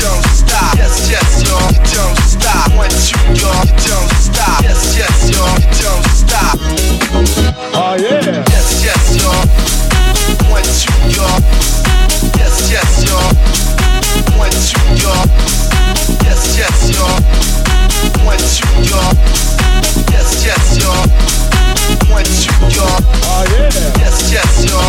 don't stop. Yes, yes, y'all, don't stop. One, two, y'all, don't stop. Yes, yes, y'all, don't stop. Oh yeah. Yes, yes, y'all. One, two, y'all. Yes, yes, y'all. One, two, y'all. Yes, yes, y'all. One, two, y'all. Oh yeah. Yes, yes, y'all.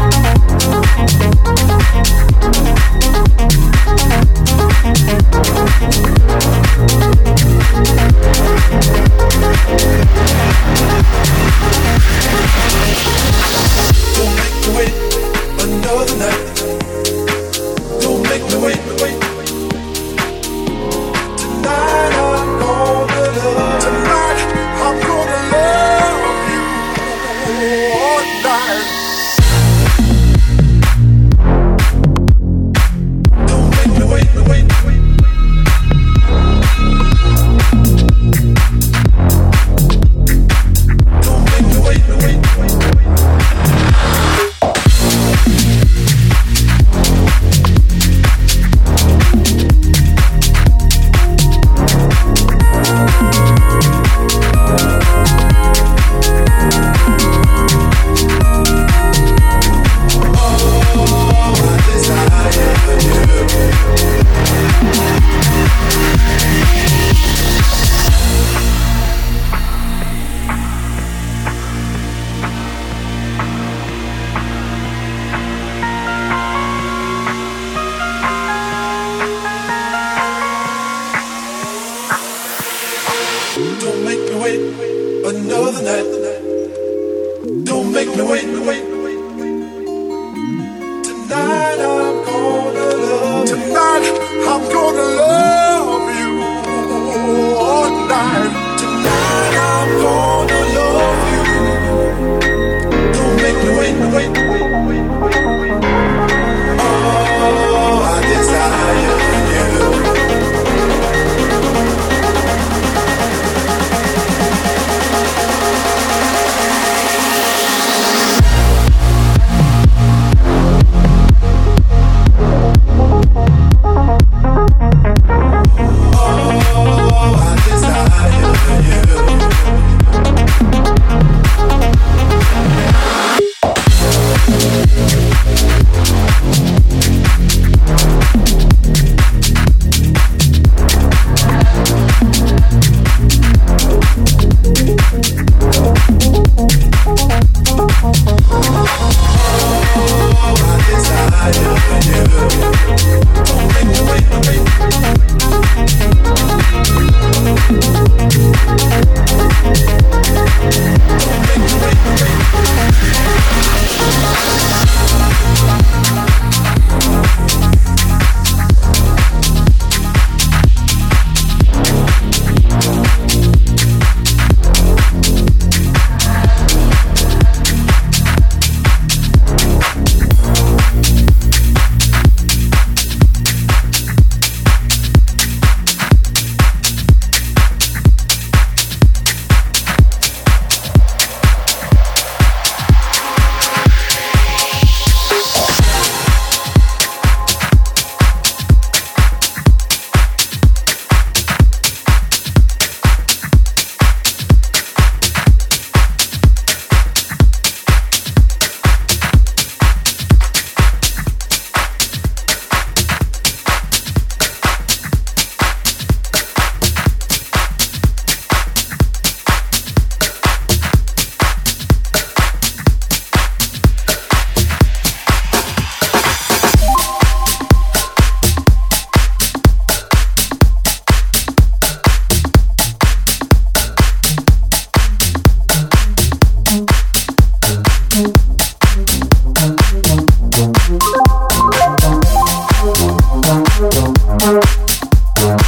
Thank you.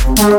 Thank